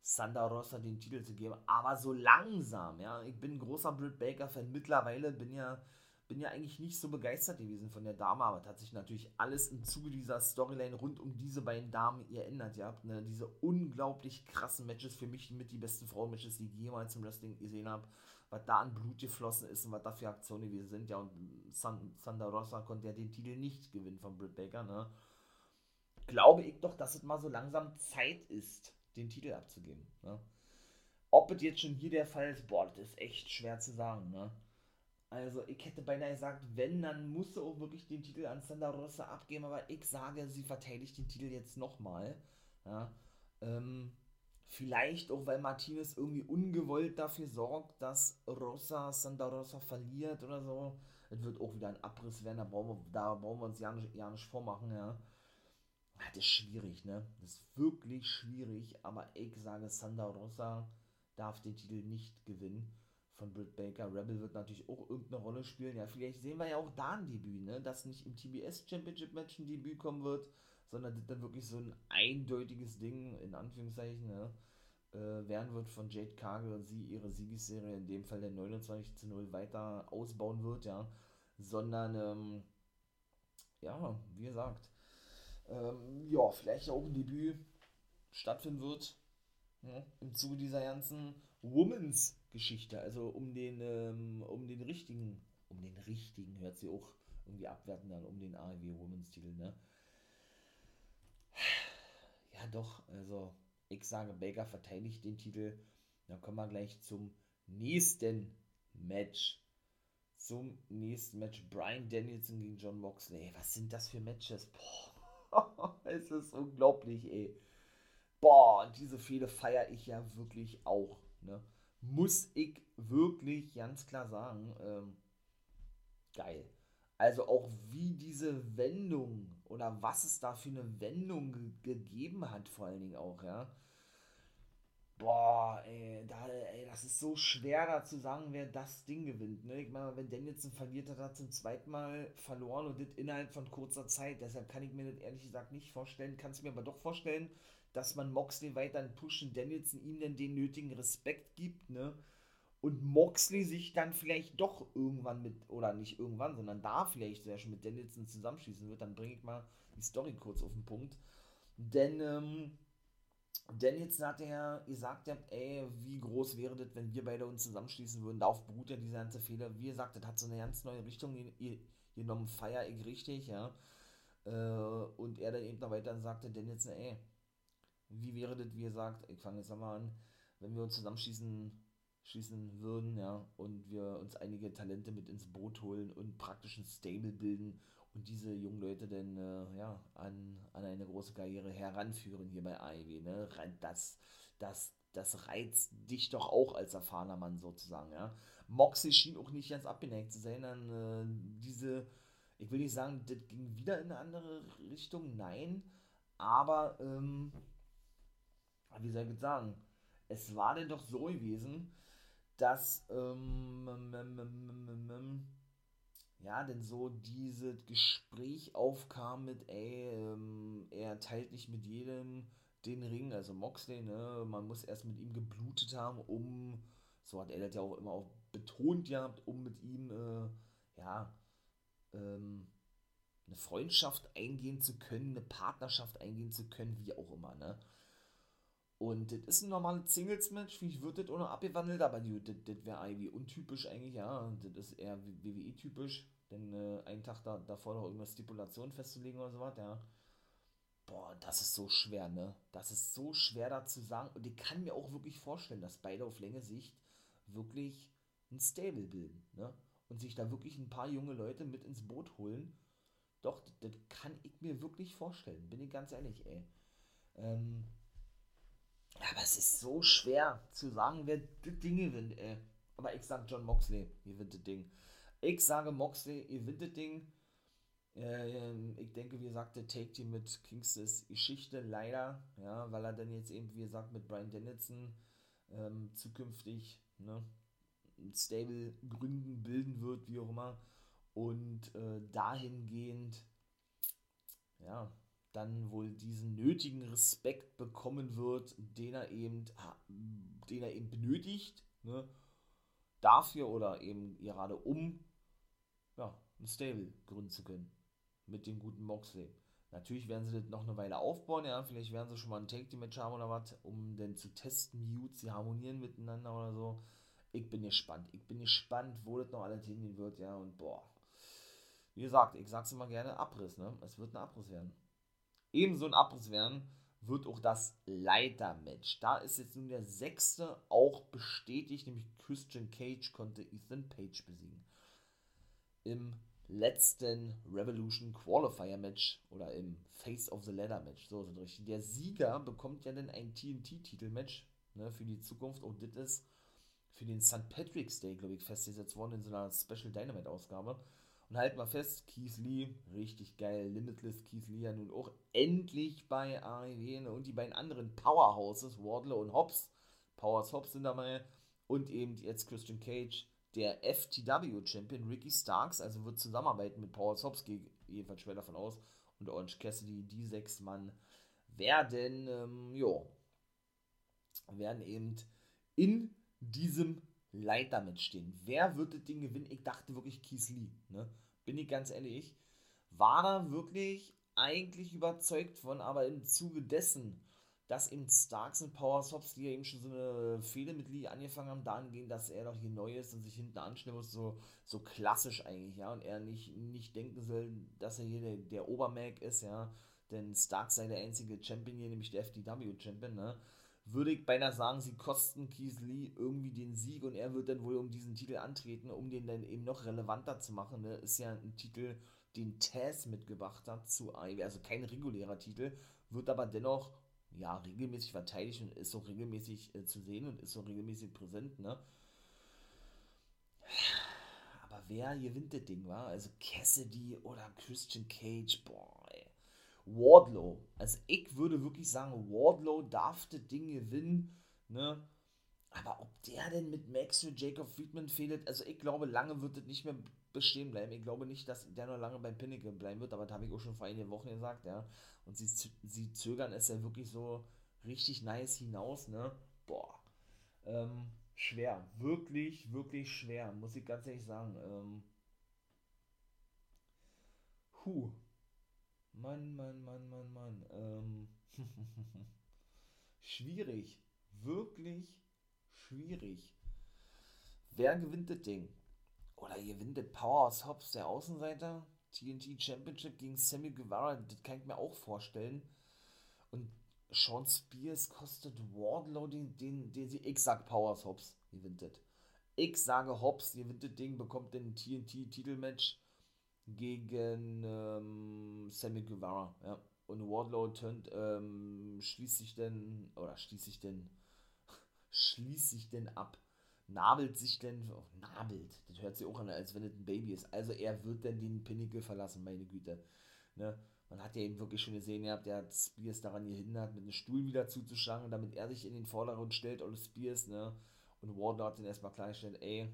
Santa Rosa den Titel zu geben, aber so langsam, ja. Ich bin ein großer Britt Baker-Fan mittlerweile, bin ja, bin ja eigentlich nicht so begeistert gewesen von der Dame, aber hat sich natürlich alles im Zuge dieser Storyline rund um diese beiden Damen geändert. Ihr habt ne, diese unglaublich krassen Matches, für mich mit die besten Frauen-Matches, die ich jemals im Wrestling gesehen habe, was da an Blut geflossen ist und was da für Aktionen wir sind, ja, und San, Santa Rosa konnte ja den Titel nicht gewinnen von Britt Baker, ne. Glaube ich doch, dass es mal so langsam Zeit ist den Titel abzugeben. Ne? Ob es jetzt schon hier der Fall ist, boah, das ist echt schwer zu sagen. Ne? Also ich hätte beinahe gesagt, wenn, dann muss sie auch wirklich den Titel an Sandra Rosa abgeben, aber ich sage, sie verteidigt den Titel jetzt nochmal. Ja? Ähm, Vielleicht auch, weil Martinez irgendwie ungewollt dafür sorgt, dass Rosa Santa Rosa verliert oder so. Es wird auch wieder ein Abriss werden, da brauchen wir, da brauchen wir uns ja nicht, ja nicht vormachen, ja. Das ist schwierig, ne? Das ist wirklich schwierig, aber ich sage, Santa Rosa darf den Titel nicht gewinnen von Britt Baker. Rebel wird natürlich auch irgendeine Rolle spielen. Ja, vielleicht sehen wir ja auch da ein Debüt, ne? Dass nicht im TBS Championship Match ein Debüt kommen wird, sondern das dann wirklich so ein eindeutiges Ding, in Anführungszeichen, ne? Äh, werden wird von Jade Cargill und sie ihre Siegesserie, in dem Fall der 29 zu 0, weiter ausbauen wird, ja. Sondern, ähm, ja, wie gesagt, ähm, ja, vielleicht auch ein Debüt stattfinden wird, ja, im Zuge dieser ganzen Women's Geschichte, also um den, ähm, um den richtigen, um den richtigen, hört sie auch irgendwie abwerten dann, um den AEW Women's Titel, ne? Ja, doch, also ich sage, Baker verteidigt den Titel. Dann kommen wir gleich zum nächsten Match. Zum nächsten Match. Brian Danielson gegen John Moxley. Was sind das für Matches? Boah, [laughs] es ist unglaublich, ey. Boah, und diese Fehde feiere ich ja wirklich auch. Ne? Muss ich wirklich ganz klar sagen. Ähm, geil. Also auch wie diese Wendung oder was es da für eine Wendung ge gegeben hat, vor allen Dingen auch, ja. Boah, ey, da, ey, das ist so schwer da zu sagen, wer das Ding gewinnt. Ne? Ich meine, wenn Danielson verliert, hat er zum zweiten Mal verloren und das innerhalb von kurzer Zeit. Deshalb kann ich mir das ehrlich gesagt nicht vorstellen, kann es mir aber doch vorstellen, dass man Moxley weiter pushen, Danielson ihm denn den nötigen Respekt gibt, ne? und Moxley sich dann vielleicht doch irgendwann mit, oder nicht irgendwann, sondern da vielleicht sehr schon mit Danielson zusammenschließen wird, dann bringe ich mal die Story kurz auf den Punkt. Denn ähm, Danielson hat ja gesagt, ey, wie groß wäre das, wenn wir beide uns zusammenschließen würden. Darauf beruht ja diese ganze Fehler. Wie gesagt, das hat so eine ganz neue Richtung genommen, feier ich richtig, ja. Äh, und er dann eben noch weiter sagte, Danielson, ey, wie wäre das, wie er sagt, ich fange jetzt nochmal an, wenn wir uns zusammenschließen schließen würden, ja, und wir uns einige Talente mit ins Boot holen und praktisch ein Stable bilden und diese jungen Leute dann, äh, ja, an, an eine große Karriere heranführen hier bei AEW, ne, das, das, das reizt dich doch auch als erfahrener Mann sozusagen, ja. Moxie schien auch nicht ganz abgeneigt zu sein an äh, diese, ich will nicht sagen, das ging wieder in eine andere Richtung, nein, aber, ähm, wie soll ich jetzt sagen, es war denn doch so gewesen, dass ähm, ja, denn so dieses Gespräch aufkam mit, ey, ähm, er teilt nicht mit jedem den Ring, also Moxley, ne, man muss erst mit ihm geblutet haben, um, so hat er das ja auch immer auch betont gehabt, um mit ihm, äh, ja, ähm, eine Freundschaft eingehen zu können, eine Partnerschaft eingehen zu können, wie auch immer, ne. Und das ist ein normales Singles-Match, wie wird das ohne abgewandelt, aber das, das wäre eigentlich untypisch eigentlich, ja. Das ist eher WWE-typisch, denn äh, einen Tag da, davor noch irgendeine Stipulation festzulegen oder sowas, ja. Boah, das ist so schwer, ne? Das ist so schwer da zu sagen. Und ich kann mir auch wirklich vorstellen, dass beide auf Länge Sicht wirklich ein Stable bilden, ne? Und sich da wirklich ein paar junge Leute mit ins Boot holen. Doch, das kann ich mir wirklich vorstellen, bin ich ganz ehrlich, ey. Ähm, aber es ist so schwer zu sagen, wer das Ding gewinnt, ey. Aber ich sag John Moxley gewinnt das Ding. Ich sage Moxley gewinnt das Ding. Äh, ich denke, wie gesagt, der Take Team mit Kings Geschichte leider, ja, weil er dann jetzt eben, wie gesagt, mit Brian Dennison ähm, zukünftig ne, Stable gründen, bilden wird, wie auch immer. Und äh, dahingehend, ja, dann wohl diesen nötigen Respekt bekommen wird, den er eben, den er eben benötigt, ne, dafür oder eben gerade um ja, ein Stable gründen zu können. Mit dem guten Moxley. Natürlich werden sie das noch eine Weile aufbauen, ja, vielleicht werden sie schon mal ein Take-Team-Match haben oder was, um dann zu testen, wie sie harmonieren miteinander oder so. Ich bin gespannt. Ich bin gespannt, wo das noch alles hingehen wird, ja, und boah. Wie gesagt, ich sag's immer gerne, Abriss, ne? Es wird ein Abriss werden ebenso ein Abriss werden wird auch das Leitermatch. Da ist jetzt nun der sechste auch bestätigt, nämlich Christian Cage konnte Ethan Page besiegen. Im letzten Revolution Qualifier Match oder im Face of the Ladder Match. So sind richtig. Der Sieger bekommt ja dann ein TNT-Titelmatch ne, für die Zukunft und das ist für den St. Patrick's Day, glaube ich, festgesetzt worden in so einer Special Dynamite-Ausgabe. Und halt mal fest, Keith Lee, richtig geil, Limitless Keith Lee ja nun auch endlich bei AEW und die beiden anderen Powerhouses, Wardlow und Hobbs, Powers Hobbs sind dabei und eben jetzt Christian Cage, der FTW-Champion Ricky Starks, also wird zusammenarbeiten mit Powers Hobbs, gehe jedenfalls schwer davon aus, und Orange Cassidy, die sechs Mann werden, ähm, jo, werden eben in diesem Leiter mitstehen. Wer wird das Ding gewinnen? Ich dachte wirklich Lee, ne? Bin ich ganz ehrlich. War da wirklich eigentlich überzeugt von, aber im Zuge dessen, dass eben Starks und Power Sops, die ja eben schon so eine Fehde mit Lee angefangen haben, dahin gehen, dass er doch hier neu ist und sich hinten anstellen muss, so, so klassisch eigentlich, ja, und er nicht, nicht denken soll, dass er hier der, der Obermag ist, ja, denn Starks sei der einzige Champion hier, nämlich der FDW-Champion, ne, würde ich beinahe sagen, sie kosten Keith Lee irgendwie den Sieg und er wird dann wohl um diesen Titel antreten, um den dann eben noch relevanter zu machen. Ne? Ist ja ein Titel, den Taz mitgebracht hat zu AEW, also kein regulärer Titel, wird aber dennoch ja regelmäßig verteidigt und ist so regelmäßig äh, zu sehen und ist so regelmäßig präsent. Ne? Aber wer gewinnt das Ding, war? Also Cassidy oder Christian Cage, boah Wardlow. Also ich würde wirklich sagen, Wardlow darf das Ding gewinnen, ne? Aber ob der denn mit Max und Jacob Friedman fehlt, also ich glaube, lange wird das nicht mehr bestehen bleiben. Ich glaube nicht, dass der noch lange beim Pinnacle bleiben wird, aber das habe ich auch schon vor einigen Wochen gesagt, ja. Und sie, sie zögern es ja wirklich so richtig nice hinaus, ne? Boah. Ähm, schwer. Wirklich, wirklich schwer, muss ich ganz ehrlich sagen. Ähm, Huh. Mann, Mann, Mann, Mann, Mann. Ähm, [laughs] schwierig. Wirklich schwierig. Wer gewinnt das Ding? Oder gewinnt das Powerhouse Hobbs, der Außenseiter? TNT Championship gegen Sammy Guevara, das kann ich mir auch vorstellen. Und Sean Spears kostet Wardlow den, den, den sie, ich sag Powers Hobbs gewinnt das. Ich sage Hobbs gewinnt das Ding, bekommt den TNT Titelmatch gegen ähm, Sammy Guevara, ja. Und Wardlow turnt, ähm, schließt sich denn, oder schließt sich denn, [laughs] schließt sich denn ab, nabelt sich denn, oh, nabelt, das hört sich auch an, als wenn es ein Baby ist. Also er wird dann den Pinnacle verlassen, meine Güte. Ne? Man hat ja eben wirklich schon gesehen, ihr habt ja Spears daran gehindert, mit einem Stuhl wieder zuzuschlagen, damit er sich in den Vordergrund stellt, oder Spears, ne? Und Wardlow hat den erstmal klargestellt, ey,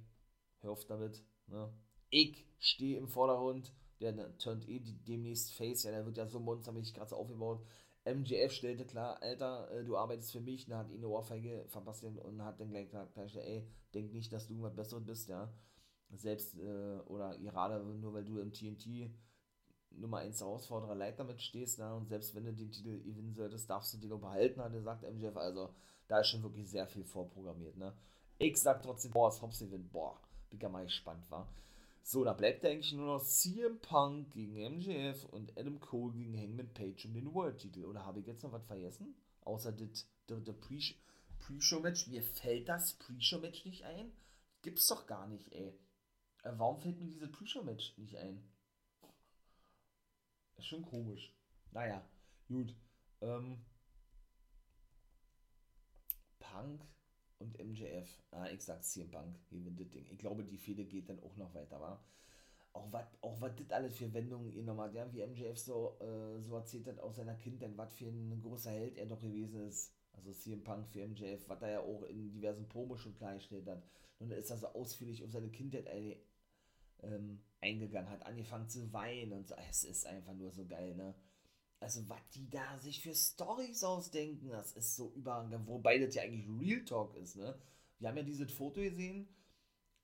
hör auf damit, ne? Ich stehe im Vordergrund, der turnt eh demnächst Face, ja, der wird ja so monstermäßig gerade so aufgebaut. MJF stellte klar, Alter, äh, du arbeitest für mich, und hat ihn eine Ohrfeige verpasst und hat dann gleich gesagt, ey, denk nicht, dass du irgendwas Besseres bist, ja. Selbst, äh, oder gerade nur weil du im TNT Nummer 1 Herausforderer Leiter mitstehst, ne, und selbst wenn du den Titel gewinnen solltest, darfst du den noch behalten, hat er gesagt, MJF, also da ist schon wirklich sehr viel vorprogrammiert, ne. Ich sag trotzdem, boah, das Hobbs gewinnt, boah, bin gar mal gespannt, war. So, da bleibt eigentlich nur noch CM Punk gegen MJF und Adam Cole gegen Hangman Page um den World-Titel. Oder habe ich jetzt noch was vergessen? Außer das, Pre-Show-Match. Mir fällt das Pre-Show-Match nicht ein. Gibt's doch gar nicht, ey. Äh, warum fällt mir dieses Pre-Show-Match nicht ein? Ist schon komisch. Naja, gut. Ähm, Punk und MJF. Ah, ich sag CM Punk gewinnt das Ding. Ich glaube, die Fehde geht dann auch noch weiter, war. Auch was auch das alles für Wendungen ihr nochmal, ja, wie MJF so, äh, so erzählt hat aus seiner Kindheit, was für ein großer Held er doch gewesen ist. Also CM Punk für MJF, was er ja auch in diversen Promos schon klargestellt hat. Und er ist da so ausführlich auf seine Kindheit ein, ähm, eingegangen, hat angefangen zu weinen und so. Es ist einfach nur so geil, ne? Also was die da sich für Stories ausdenken, das ist so überragend. Wobei das ja eigentlich Real Talk ist, ne? Wir haben ja dieses Foto gesehen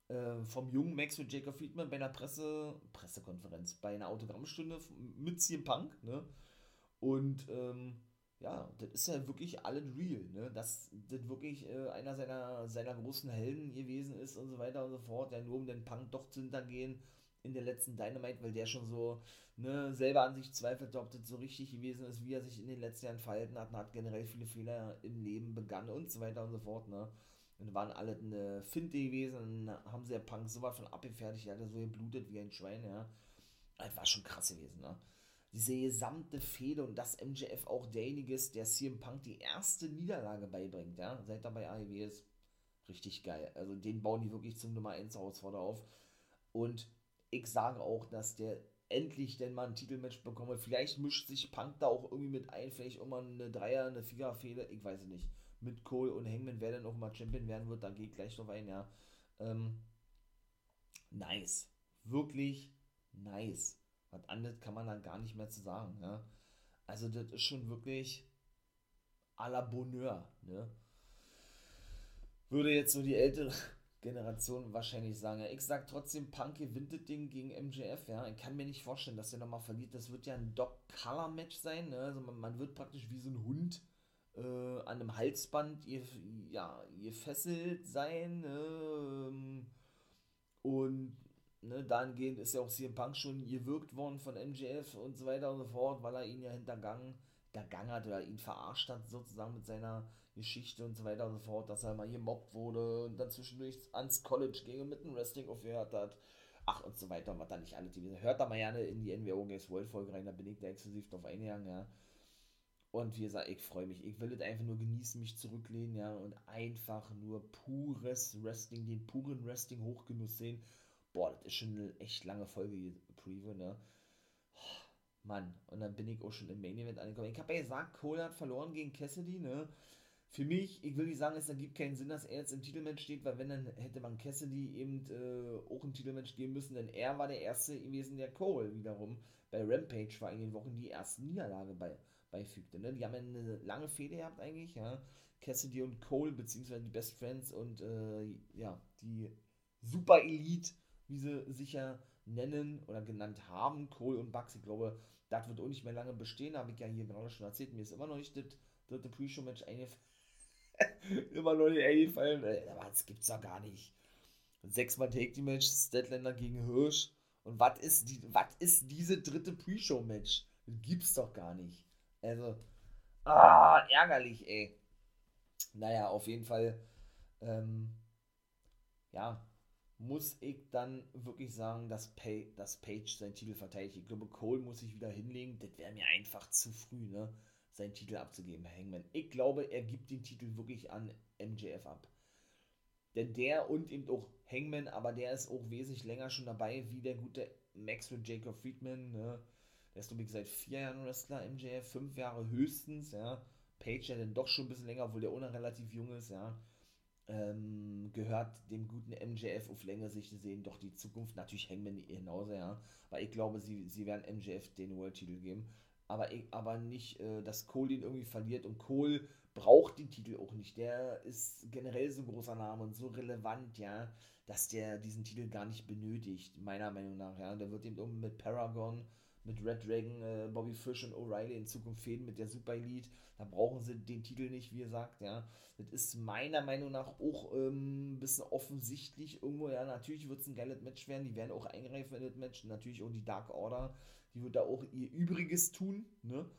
äh, vom jungen Max und Jacob Friedman bei einer Presse, Pressekonferenz, bei einer Autogrammstunde mit CM Punk, ne? Und ähm, ja, das ist ja wirklich alles real, ne? Dass das wirklich äh, einer seiner, seiner großen Helden gewesen ist und so weiter und so fort, der nur um den Punk doch zu hintergehen in der letzten Dynamite, weil der schon so ne, selber an sich zweifelt, ob das so richtig gewesen ist, wie er sich in den letzten Jahren verhalten hat und hat generell viele Fehler im Leben begangen und so weiter und so fort. Ne. Und waren alle eine Finte gewesen haben sie ja Punk so was von abgefertigt, er hat so geblutet wie ein Schwein, ja. Das war schon krass gewesen, ne? Diese gesamte Fehde und dass MJF auch derjenige ist, der CM Punk die erste Niederlage beibringt, ja, seit er AEW ist. Richtig geil. Also den bauen die wirklich zum Nummer 1 Herausforderer auf. Und ich sage auch, dass der endlich denn mal ein Titelmatch bekomme. Vielleicht mischt sich Punk da auch irgendwie mit ein, vielleicht immer eine Dreier, eine Vierer-Fehde, ich weiß es nicht. Mit Cole und Hangman, wer denn auch mal Champion werden wird, da geht gleich noch ein, ja. Ähm, nice. Wirklich nice. Was anderes kann man dann gar nicht mehr zu sagen, ja. Also das ist schon wirklich à la Bonheur, ne. Würde jetzt so die ältere Generation wahrscheinlich sagen. Ich sag trotzdem, Punk gewinnt das Ding gegen MJF, ja. Ich kann mir nicht vorstellen, dass der nochmal verliert. Das wird ja ein Dog-Color-Match sein, ne? Also man, man, wird praktisch wie so ein Hund äh, an einem Halsband ihr, ja, gefesselt sein, ne? Ähm, und ne, dahingehend ist ja auch CM Punk schon gewirkt worden von MJF und so weiter und so fort, weil er ihn ja hintergangen, hintergangen hat oder ihn verarscht hat, sozusagen mit seiner Geschichte und so weiter und so fort, dass er mal gemobbt wurde und dann zwischendurch ans College ging und mit dem Wrestling aufgehört hat. Ach, und so weiter, was da nicht alle die Hört da mal gerne in die NWO Games World Folge rein, da bin ich da exklusiv drauf eingegangen, ja. Und wie gesagt, ich freue mich. Ich will das einfach nur genießen, mich zurücklehnen, ja, und einfach nur pures Wrestling, den puren Wrestling Hochgenuss sehen. Boah, das ist schon eine echt lange Folge, Preview, ne? Mann, und dann bin ich auch schon im Main Event angekommen. Ich habe ja gesagt, Cole hat verloren gegen Cassidy, ne? Für mich, ich will nicht sagen, es ergibt keinen Sinn, dass er jetzt im Titelmatch steht, weil wenn, dann hätte man Cassidy eben äh, auch ein Titelmatch geben müssen, denn er war der Erste gewesen, der Cole wiederum bei Rampage vor einigen Wochen die erste Niederlage bei, beifügte. Ne? Die haben eine lange Fehde gehabt eigentlich, ja. Cassidy und Cole, beziehungsweise die Best Friends und äh, ja, die Super Elite, wie sie sich nennen oder genannt haben, Cole und Bucks, ich glaube, das wird auch nicht mehr lange bestehen, habe ich ja hier gerade schon erzählt, mir ist immer noch nicht das dritte Pre-Show-Match eingefallen [laughs] Immer noch nicht eingefallen. Aber das gibt's doch gar nicht. Sechsmal Take die Match, Statlander gegen Hirsch. Und was ist, die, ist diese dritte Pre-Show-Match? Gibt's doch gar nicht. Also, ah, ärgerlich, ey. Naja, auf jeden Fall, ähm, ja, muss ich dann wirklich sagen, dass, Page, dass Page seinen Titel verteidigt. Ich glaube, Cole muss sich wieder hinlegen. Das wäre mir einfach zu früh, ne? Seinen Titel abzugeben, Hangman. Ich glaube, er gibt den Titel wirklich an MJF ab. Denn der und eben auch Hangman, aber der ist auch wesentlich länger schon dabei, wie der gute Maxwell Jacob Friedman. Ne? Der ist, glaube ich, seit vier Jahren Wrestler, MJF, fünf Jahre höchstens, ja. Page ja dann doch schon ein bisschen länger, obwohl der ohne relativ jung ist, ja. Ähm, gehört dem guten MJF auf längere Sicht gesehen doch die Zukunft. Natürlich Hangman genauso, ja. Aber ich glaube, sie, sie werden MJF den World-Titel geben aber, aber nicht, äh, dass Cole ihn irgendwie verliert und Cole braucht den Titel auch nicht. Der ist generell so ein großer Name und so relevant, ja, dass der diesen Titel gar nicht benötigt, meiner Meinung nach, ja. Der wird eben mit Paragon, mit Red Dragon, äh, Bobby Fish und O'Reilly in Zukunft fäden mit der Super Elite. Da brauchen sie den Titel nicht, wie gesagt, ja. Das ist meiner Meinung nach auch ähm, ein bisschen offensichtlich irgendwo, ja. Natürlich wird es ein geiles Match werden, die werden auch eingreifen in das Match, natürlich auch die Dark Order die wird da auch ihr Übriges tun, ne?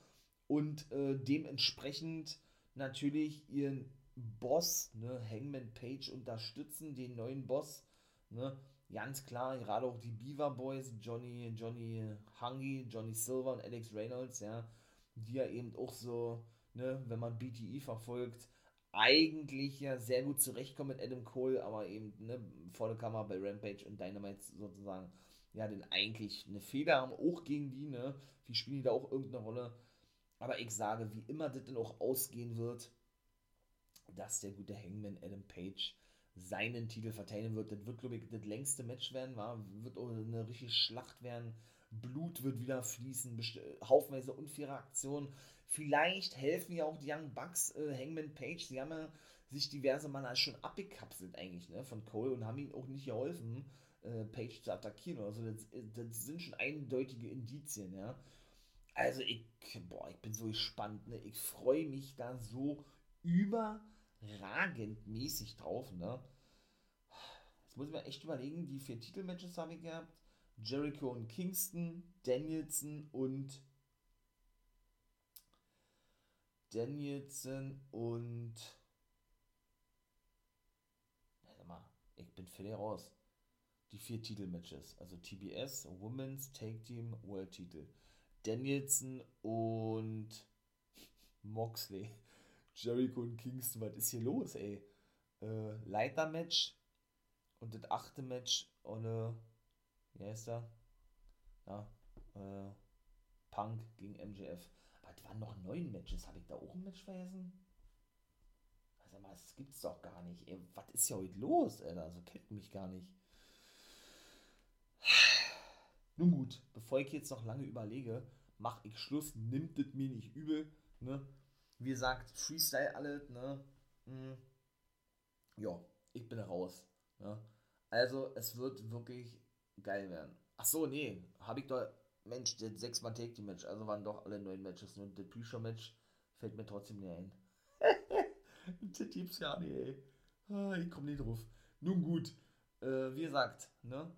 Und äh, dementsprechend natürlich ihren Boss, ne, Hangman Page unterstützen, den neuen Boss, ne? Ganz klar, gerade auch die Beaver Boys, Johnny, Johnny Hungy, Johnny Silver und Alex Reynolds, ja, die ja eben auch so, ne, wenn man BTE verfolgt, eigentlich ja sehr gut zurechtkommen mit Adam Cole, aber eben, ne, der Kamera bei Rampage und Dynamite sozusagen ja, denn eigentlich eine Fehler haben, auch gegen die, ne? Wie spielen die da auch irgendeine Rolle? Aber ich sage, wie immer das denn auch ausgehen wird, dass der gute Hangman Adam Page seinen Titel verteidigen wird. Das wird, glaube ich, das längste Match werden, war, wird auch eine richtige Schlacht werden. Blut wird wieder fließen, haufenweise unfaire Aktionen. Vielleicht helfen ja auch die Young Bucks äh, Hangman Page. Sie haben ja sich diverse Male schon abgekapselt eigentlich ne, von Cole und haben ihm auch nicht geholfen äh, Page zu attackieren oder so. Das, das, sind schon eindeutige Indizien, ja. Also ich, boah, ich bin so gespannt, ne? Ich freue mich da so überragend mäßig drauf, ne? Jetzt muss ich mir echt überlegen, die vier Titelmatches habe ich gehabt. Jericho und Kingston, Danielson und Danielson und warte mal, ich bin völlig raus. Die vier Titelmatches. Also TBS, Women's Take Team, World Titel. Danielson und Moxley. [laughs] Jericho und Kingston, was ist hier los, ey? Äh, Leiter-Match und das achte Match ohne, wie heißt er? Ja, äh, Punk gegen MJF. Aber es waren noch neun Matches. Habe ich da auch ein Match vergessen? Also mal, das gibt's doch gar nicht. Ey, was ist ja heute los, Alter? Also kennt mich gar nicht. Nun gut, bevor ich jetzt noch lange überlege, mache ich Schluss, nimmt es mir nicht übel, ne? Wie gesagt, Freestyle alles, ne? Hm. Ja, ich bin raus, ne? Also, es wird wirklich geil werden. Ach so, nee, habe ich doch, Mensch, das sechsmal Take die Match, also waren doch alle neun Matches, ne? Das Pre-Show-Match fällt mir trotzdem nicht ein. [laughs] das gibt's ja nicht, ey. Ah, ich komme nicht drauf. Nun gut, äh, wie gesagt, ne?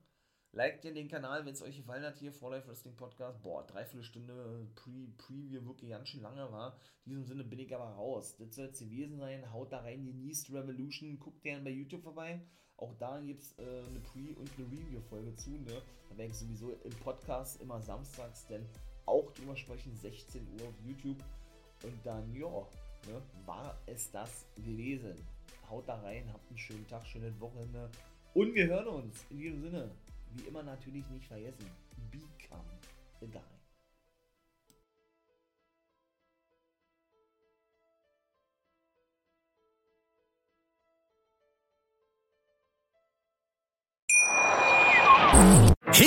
Liked ihr den Kanal, wenn es euch gefallen hat hier, For Life Wrestling Podcast. Boah, dreiviertel Stunde Pre Preview wirklich ganz schön lange war. In diesem Sinne bin ich aber raus. Das soll es gewesen sein. Haut da rein, genießt Revolution. Guckt gerne bei YouTube vorbei. Auch da gibt es äh, eine Pre- und eine Review-Folge zu. Ne? Da werde ich sowieso im Podcast immer samstags denn auch drüber sprechen. 16 Uhr auf YouTube. Und dann, ja, ne, war es das gewesen. Haut da rein, habt einen schönen Tag, schönes Wochenende. Und wir hören uns. In diesem Sinne wie immer natürlich nicht vergessen, become a guy.